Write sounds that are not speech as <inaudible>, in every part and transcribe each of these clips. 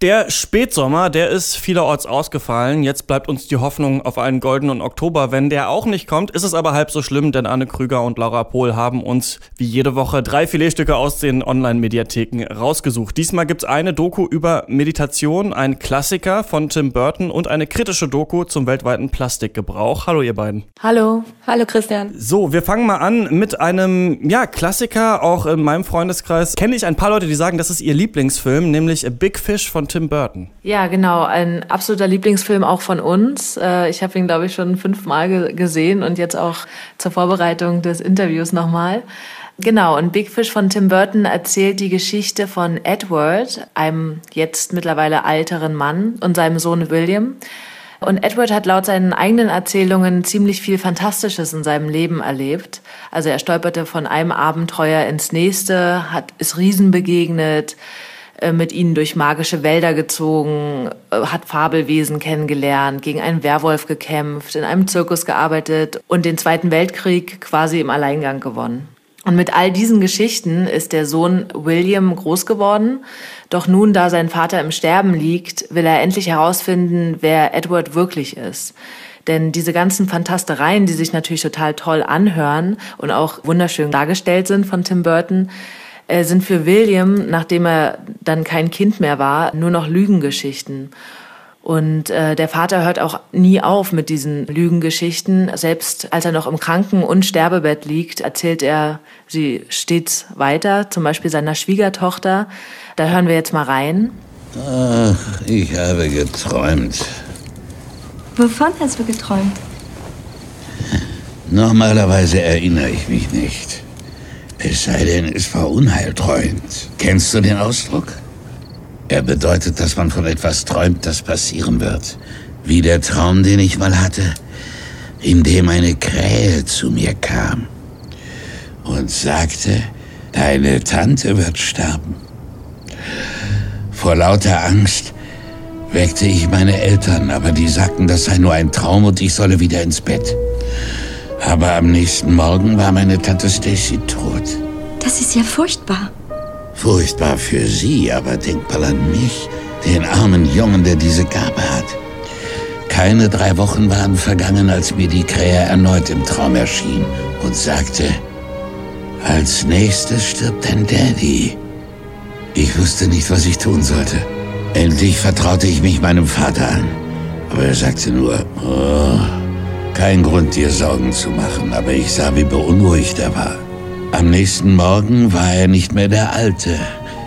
Der Spätsommer, der ist vielerorts ausgefallen. Jetzt bleibt uns die Hoffnung auf einen goldenen Oktober. Wenn der auch nicht kommt, ist es aber halb so schlimm, denn Anne Krüger und Laura Pohl haben uns wie jede Woche drei Filetstücke aus den Online-Mediatheken rausgesucht. Diesmal gibt's eine Doku über Meditation, ein Klassiker von Tim Burton und eine kritische Doku zum weltweiten Plastikgebrauch. Hallo ihr beiden. Hallo. Hallo Christian. So, wir fangen mal an mit einem ja, Klassiker. Auch in meinem Freundeskreis kenne ich ein paar Leute, die sagen, das ist ihr Lieblingsfilm, nämlich A Big Fish von Tim Burton. Ja, genau. Ein absoluter Lieblingsfilm auch von uns. Äh, ich habe ihn, glaube ich, schon fünfmal gesehen und jetzt auch zur Vorbereitung des Interviews nochmal. Genau, und Big Fish von Tim Burton erzählt die Geschichte von Edward, einem jetzt mittlerweile älteren Mann, und seinem Sohn William. Und Edward hat laut seinen eigenen Erzählungen ziemlich viel Fantastisches in seinem Leben erlebt. Also er stolperte von einem Abenteuer ins nächste, hat, ist Riesen begegnet, mit ihnen durch magische Wälder gezogen, äh, hat Fabelwesen kennengelernt, gegen einen Werwolf gekämpft, in einem Zirkus gearbeitet und den Zweiten Weltkrieg quasi im Alleingang gewonnen. Und mit all diesen Geschichten ist der Sohn William groß geworden. Doch nun, da sein Vater im Sterben liegt, will er endlich herausfinden, wer Edward wirklich ist. Denn diese ganzen Fantastereien, die sich natürlich total toll anhören und auch wunderschön dargestellt sind von Tim Burton, äh, sind für William, nachdem er dann kein Kind mehr war, nur noch Lügengeschichten. Und äh, der Vater hört auch nie auf mit diesen Lügengeschichten. Selbst als er noch im Kranken- und Sterbebett liegt, erzählt er sie stets weiter, zum Beispiel seiner Schwiegertochter. Da hören wir jetzt mal rein. Ach, ich habe geträumt. Wovon hast du geträumt? Normalerweise erinnere ich mich nicht. Es sei denn, es war unheiltreuend. Kennst du den Ausdruck? Er bedeutet, dass man von etwas träumt, das passieren wird. Wie der Traum, den ich mal hatte, in dem eine Krähe zu mir kam und sagte, deine Tante wird sterben. Vor lauter Angst weckte ich meine Eltern, aber die sagten, das sei nur ein Traum und ich solle wieder ins Bett. Aber am nächsten Morgen war meine Tante Stacy tot. Das ist ja furchtbar. Furchtbar für sie, aber denk mal an mich, den armen Jungen, der diese Gabe hat. Keine drei Wochen waren vergangen, als mir die Krähe erneut im Traum erschien und sagte, als nächstes stirbt dein Daddy. Ich wusste nicht, was ich tun sollte. Endlich vertraute ich mich meinem Vater an. Aber er sagte nur, oh, kein Grund, dir Sorgen zu machen, aber ich sah, wie beunruhigt er war. Am nächsten Morgen war er nicht mehr der Alte.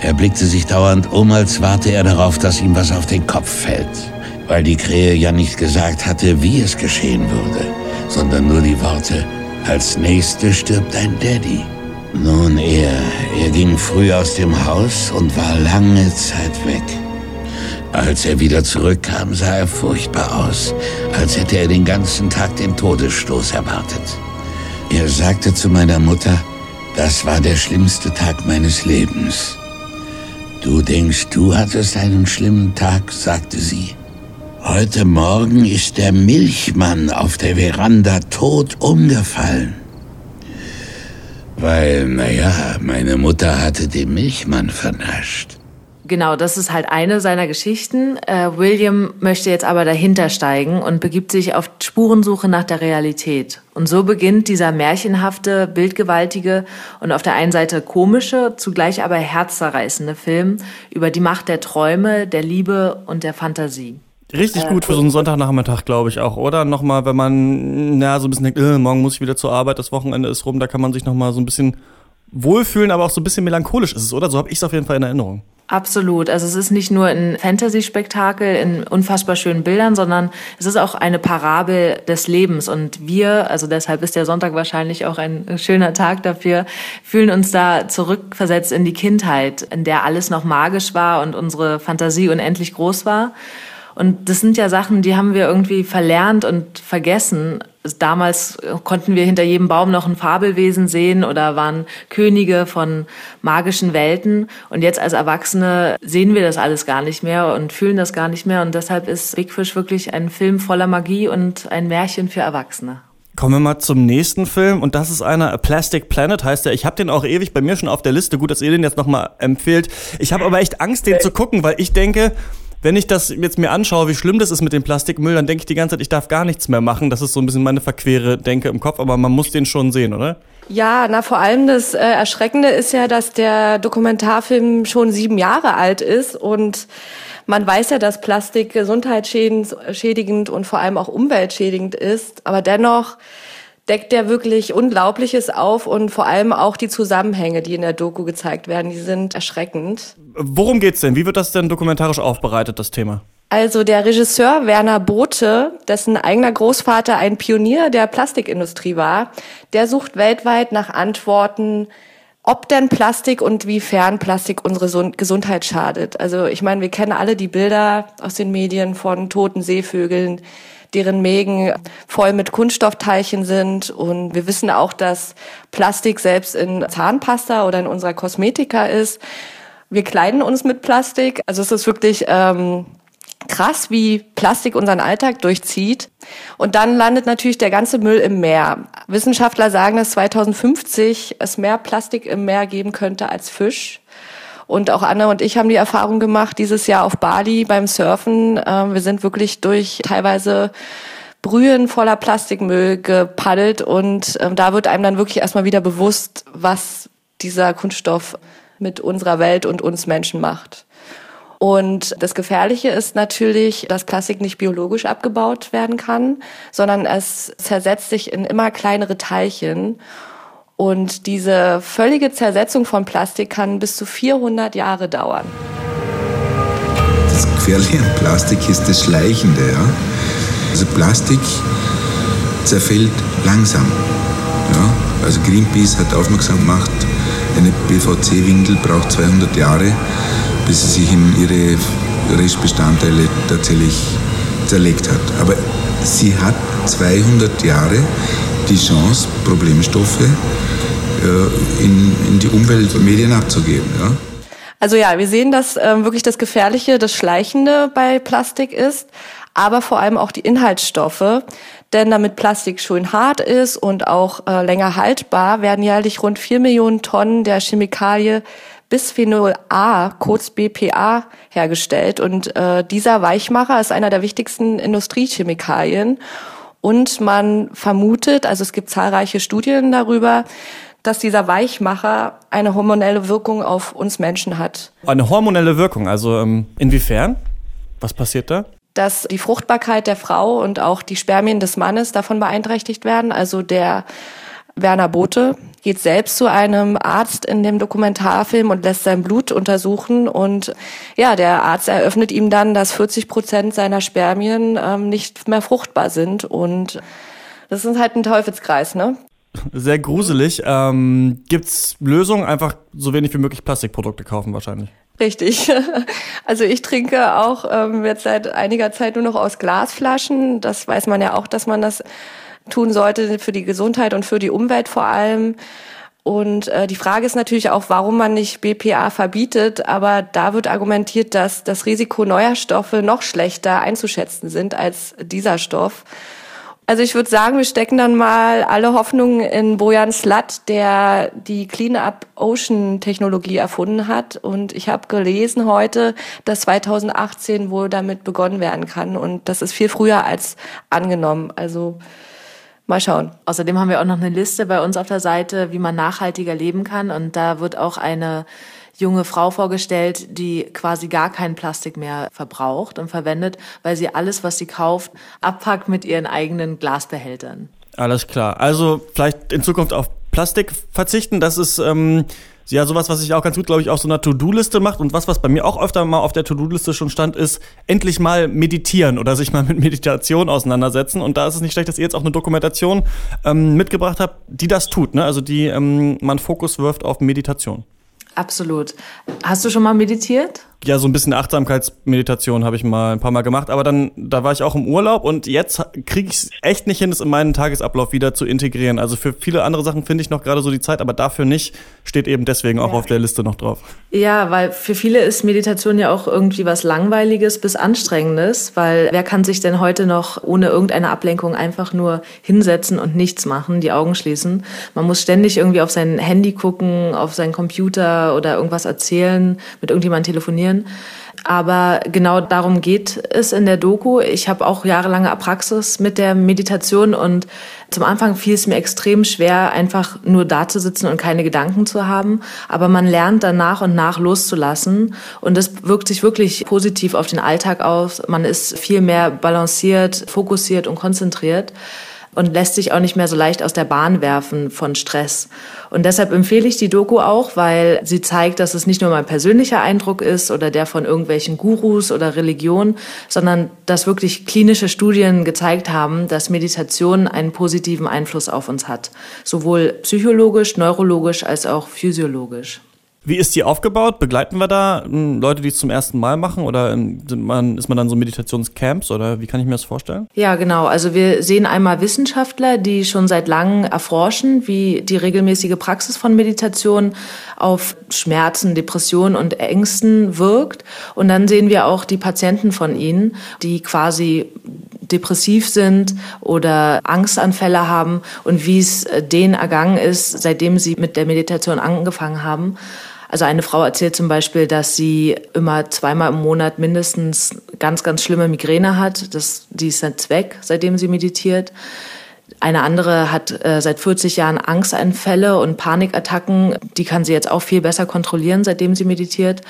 Er blickte sich dauernd um, als warte er darauf, dass ihm was auf den Kopf fällt. Weil die Krähe ja nicht gesagt hatte, wie es geschehen würde, sondern nur die Worte, als nächste stirbt dein Daddy. Nun, er, er ging früh aus dem Haus und war lange Zeit weg. Als er wieder zurückkam, sah er furchtbar aus, als hätte er den ganzen Tag den Todesstoß erwartet. Er sagte zu meiner Mutter, das war der schlimmste Tag meines Lebens. Du denkst, du hattest einen schlimmen Tag, sagte sie. Heute Morgen ist der Milchmann auf der Veranda tot umgefallen. Weil, naja, meine Mutter hatte den Milchmann vernascht. Genau, das ist halt eine seiner Geschichten. Äh, William möchte jetzt aber dahinter steigen und begibt sich auf Spurensuche nach der Realität. Und so beginnt dieser märchenhafte, bildgewaltige und auf der einen Seite komische, zugleich aber herzzerreißende Film über die Macht der Träume, der Liebe und der Fantasie. Richtig gut für so einen Sonntagnachmittag, glaube ich auch, oder? Nochmal, wenn man na, so ein bisschen denkt, äh, morgen muss ich wieder zur Arbeit, das Wochenende ist rum, da kann man sich nochmal so ein bisschen wohlfühlen, aber auch so ein bisschen melancholisch ist es, oder? So habe ich es auf jeden Fall in Erinnerung. Absolut. Also es ist nicht nur ein Fantasy-Spektakel in unfassbar schönen Bildern, sondern es ist auch eine Parabel des Lebens. Und wir, also deshalb ist der Sonntag wahrscheinlich auch ein schöner Tag dafür, fühlen uns da zurückversetzt in die Kindheit, in der alles noch magisch war und unsere Fantasie unendlich groß war. Und das sind ja Sachen, die haben wir irgendwie verlernt und vergessen. Damals konnten wir hinter jedem Baum noch ein Fabelwesen sehen oder waren Könige von magischen Welten. Und jetzt als Erwachsene sehen wir das alles gar nicht mehr und fühlen das gar nicht mehr. Und deshalb ist Big Fish wirklich ein Film voller Magie und ein Märchen für Erwachsene. Kommen wir mal zum nächsten Film und das ist einer A Plastic Planet heißt der. Ich habe den auch ewig bei mir schon auf der Liste. Gut, dass ihr den jetzt nochmal empfehlt. Ich habe aber echt Angst, den zu gucken, weil ich denke, wenn ich das jetzt mir anschaue, wie schlimm das ist mit dem Plastikmüll, dann denke ich die ganze Zeit, ich darf gar nichts mehr machen. Das ist so ein bisschen meine verquere Denke im Kopf, aber man muss den schon sehen, oder? Ja, na vor allem das äh, Erschreckende ist ja, dass der Dokumentarfilm schon sieben Jahre alt ist und man weiß ja, dass Plastik gesundheitsschädigend und vor allem auch umweltschädigend ist, aber dennoch deckt der wirklich Unglaubliches auf und vor allem auch die Zusammenhänge, die in der Doku gezeigt werden, die sind erschreckend. Worum geht's denn? Wie wird das denn dokumentarisch aufbereitet, das Thema? Also der Regisseur Werner Bothe, dessen eigener Großvater ein Pionier der Plastikindustrie war, der sucht weltweit nach Antworten, ob denn Plastik und wiefern Plastik unsere Gesundheit schadet. Also ich meine, wir kennen alle die Bilder aus den Medien von toten Seevögeln, deren Mägen voll mit Kunststoffteilchen sind. Und wir wissen auch, dass Plastik selbst in Zahnpasta oder in unserer Kosmetika ist. Wir kleiden uns mit Plastik. Also es ist wirklich ähm, krass, wie Plastik unseren Alltag durchzieht. Und dann landet natürlich der ganze Müll im Meer. Wissenschaftler sagen, dass 2050 es mehr Plastik im Meer geben könnte als Fisch. Und auch Anne und ich haben die Erfahrung gemacht, dieses Jahr auf Bali beim Surfen. Äh, wir sind wirklich durch teilweise Brühen voller Plastikmüll gepaddelt und äh, da wird einem dann wirklich erstmal wieder bewusst, was dieser Kunststoff mit unserer Welt und uns Menschen macht. Und das Gefährliche ist natürlich, dass Plastik nicht biologisch abgebaut werden kann, sondern es zersetzt sich in immer kleinere Teilchen. Und diese völlige Zersetzung von Plastik kann bis zu 400 Jahre dauern. Das Gefährliche an Plastik ist das Schleichende. Ja? Also Plastik zerfällt langsam. Ja? Also Greenpeace hat aufmerksam gemacht, eine PVC-Windel braucht 200 Jahre, bis sie sich in ihre Restbestandteile tatsächlich zerlegt hat. Aber sie hat 200 Jahre die Chance, Problemstoffe äh, in, in die Umweltmedien abzugeben. Ja? Also ja, wir sehen, dass ähm, wirklich das Gefährliche, das Schleichende bei Plastik ist, aber vor allem auch die Inhaltsstoffe. Denn damit Plastik schön hart ist und auch äh, länger haltbar, werden jährlich rund vier Millionen Tonnen der Chemikalie Bisphenol A, kurz BPA, hergestellt. Und äh, dieser Weichmacher ist einer der wichtigsten Industriechemikalien. Und man vermutet, also es gibt zahlreiche Studien darüber, dass dieser Weichmacher eine hormonelle Wirkung auf uns Menschen hat. Eine hormonelle Wirkung, also ähm, inwiefern? Was passiert da? Dass die Fruchtbarkeit der Frau und auch die Spermien des Mannes davon beeinträchtigt werden. Also der Werner Bote geht selbst zu einem Arzt in dem Dokumentarfilm und lässt sein Blut untersuchen. Und ja, der Arzt eröffnet ihm dann, dass 40 Prozent seiner Spermien ähm, nicht mehr fruchtbar sind. Und das ist halt ein Teufelskreis, ne? Sehr gruselig. Ähm, gibt's Lösungen? Einfach so wenig wie möglich Plastikprodukte kaufen wahrscheinlich. Richtig. <laughs> Also ich trinke auch ähm, jetzt seit einiger Zeit nur noch aus Glasflaschen. Das weiß man ja auch, dass man das tun sollte für die Gesundheit und für die Umwelt vor allem. Und äh, die Frage ist natürlich auch, warum man nicht BPA verbietet. Aber da wird argumentiert, dass das Risiko neuer Stoffe noch schlechter einzuschätzen sind als dieser Stoff. Also ich würde sagen, wir stecken dann mal alle Hoffnungen in Bojan Slat, der die Clean Up Ocean Technologie erfunden hat. Und ich habe gelesen heute, dass 2018 wohl damit begonnen werden kann. Und das ist viel früher als angenommen. Also Mal schauen. Außerdem haben wir auch noch eine Liste bei uns auf der Seite, wie man nachhaltiger leben kann. Und da wird auch eine junge Frau vorgestellt, die quasi gar kein Plastik mehr verbraucht und verwendet, weil sie alles, was sie kauft, abpackt mit ihren eigenen Glasbehältern. Alles klar. Also vielleicht in Zukunft auf Plastik verzichten. Das ist ähm, ja, sowas, was ich auch ganz gut, glaube ich, auf so einer To-Do-Liste macht. Und was, was bei mir auch öfter mal auf der To-Do-Liste schon stand, ist endlich mal meditieren oder sich mal <laughs> mit Meditation auseinandersetzen. Und da ist es nicht schlecht, dass ihr jetzt auch eine Dokumentation ähm, mitgebracht habt, die das tut, ne? Also die ähm, man Fokus wirft auf Meditation. Absolut. Hast du schon mal meditiert? Ja, so ein bisschen Achtsamkeitsmeditation habe ich mal ein paar Mal gemacht, aber dann, da war ich auch im Urlaub und jetzt kriege ich es echt nicht hin, es in meinen Tagesablauf wieder zu integrieren. Also für viele andere Sachen finde ich noch gerade so die Zeit, aber dafür nicht, steht eben deswegen auch ja. auf der Liste noch drauf. Ja, weil für viele ist Meditation ja auch irgendwie was Langweiliges bis Anstrengendes, weil wer kann sich denn heute noch ohne irgendeine Ablenkung einfach nur hinsetzen und nichts machen, die Augen schließen? Man muss ständig irgendwie auf sein Handy gucken, auf seinen Computer oder irgendwas erzählen, mit irgendjemandem telefonieren funktionieren. Aber genau darum geht es in der Doku. Ich habe auch jahrelange Praxis mit der Meditation und zum Anfang fiel es mir extrem schwer, einfach nur da zu sitzen und keine Gedanken zu haben. Aber man lernt dann nach und nach loszulassen und das wirkt sich wirklich positiv auf den Alltag aus. Man ist viel mehr balanciert, fokussiert und konzentriert und lässt sich auch nicht mehr so leicht aus der Bahn werfen von Stress. Und deshalb empfehle ich die Doku auch, weil sie zeigt, dass es nicht nur mein persönlicher Eindruck ist oder der von irgendwelchen Gurus oder Religionen, sondern dass wirklich klinische Studien gezeigt haben, dass Meditation einen positiven Einfluss auf uns hat. Sowohl psychologisch, neurologisch als auch physiologisch. Wie ist die aufgebaut? Begleiten wir da hm, Leute, die es zum ersten Mal machen? Oder ähm, man, ist man dann so Meditationscamps? Oder wie kann ich mir das vorstellen? Ja, genau. Also wir sehen einmal Wissenschaftler, die schon seit langem erforschen, wie die regelmäßige Praxis von Meditation auf Schmerzen, Depressionen und Ängsten wirkt. Und dann sehen wir auch die Patienten von ihnen, die quasi depressiv sind oder Angstanfälle haben und wie es äh, denen ergangen ist, seitdem sie mit der Meditation angefangen haben. Also eine Frau erzählt zum Beispiel, dass sie immer zweimal im Monat mindestens ganz, ganz schlimme Migräne hat. Das, die ist jetzt weg, seitdem sie meditiert. Eine andere hat äh, seit 40 Jahren Angstanfälle und Panikattacken. Die kann sie jetzt auch viel besser kontrollieren, seitdem sie meditiert.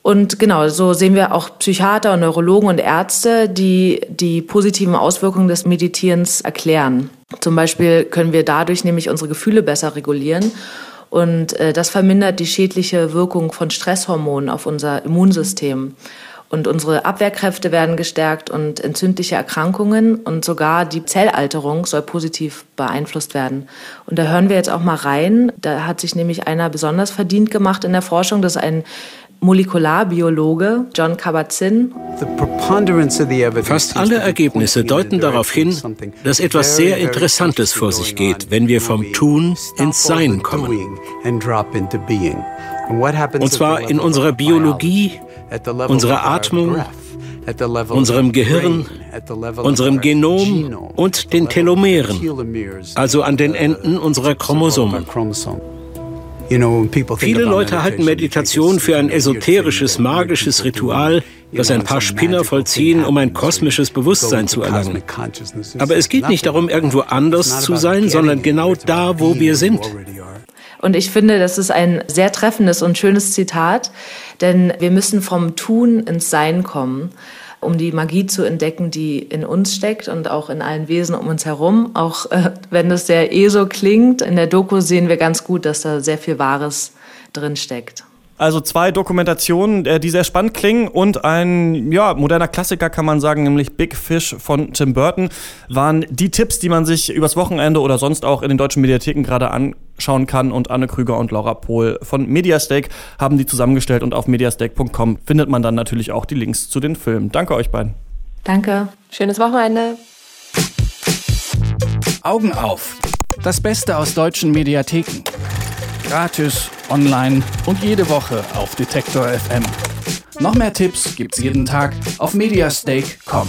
Und genau, so sehen wir auch Psychiater und Neurologen und Ärzte, die die positiven Auswirkungen des Meditierens erklären. Zum Beispiel können wir dadurch nämlich unsere Gefühle besser regulieren und äh, das vermindert die schädliche Wirkung von Stresshormonen auf unser Immunsystem. Und unsere Abwehrkräfte werden gestärkt und entzündliche Erkrankungen und sogar die Zellalterung soll positiv beeinflusst werden. Und da hören wir jetzt auch mal rein. Da hat sich nämlich einer besonders verdient gemacht in der Forschung. Das ist ein Molekularbiologe John Kabat-Zinn. Fast alle Ergebnisse deuten darauf hin, dass etwas sehr Interessantes vor sich geht, wenn wir vom Tun ins Sein kommen. Und zwar in unserer Biologie, unserer Atmung, unserem Gehirn, unserem Genom und den Telomeren, also an den Enden unserer Chromosomen. Viele Leute halten Meditation für ein esoterisches, magisches Ritual, das ein paar Spinner vollziehen, um ein kosmisches Bewusstsein zu erlangen. Aber es geht nicht darum, irgendwo anders zu sein, sondern genau da, wo wir sind. Und ich finde, das ist ein sehr treffendes und schönes Zitat, denn wir müssen vom Tun ins Sein kommen um die Magie zu entdecken, die in uns steckt und auch in allen Wesen um uns herum. Auch äh, wenn das sehr eh so klingt, in der Doku sehen wir ganz gut, dass da sehr viel Wahres drin steckt. Also zwei Dokumentationen, äh, die sehr spannend klingen und ein ja, moderner Klassiker kann man sagen, nämlich Big Fish von Tim Burton, waren die Tipps, die man sich übers Wochenende oder sonst auch in den deutschen Mediatheken gerade anschauen kann. Und Anne Krüger und Laura Pohl von Mediastake haben die zusammengestellt und auf mediastake.com findet man dann natürlich auch die Links zu den Filmen. Danke euch beiden. Danke. Schönes Wochenende. Augen auf. Das Beste aus deutschen Mediatheken. Gratis online und jede Woche auf Detektor FM. Noch mehr Tipps gibt's jeden Tag auf mediastake.com.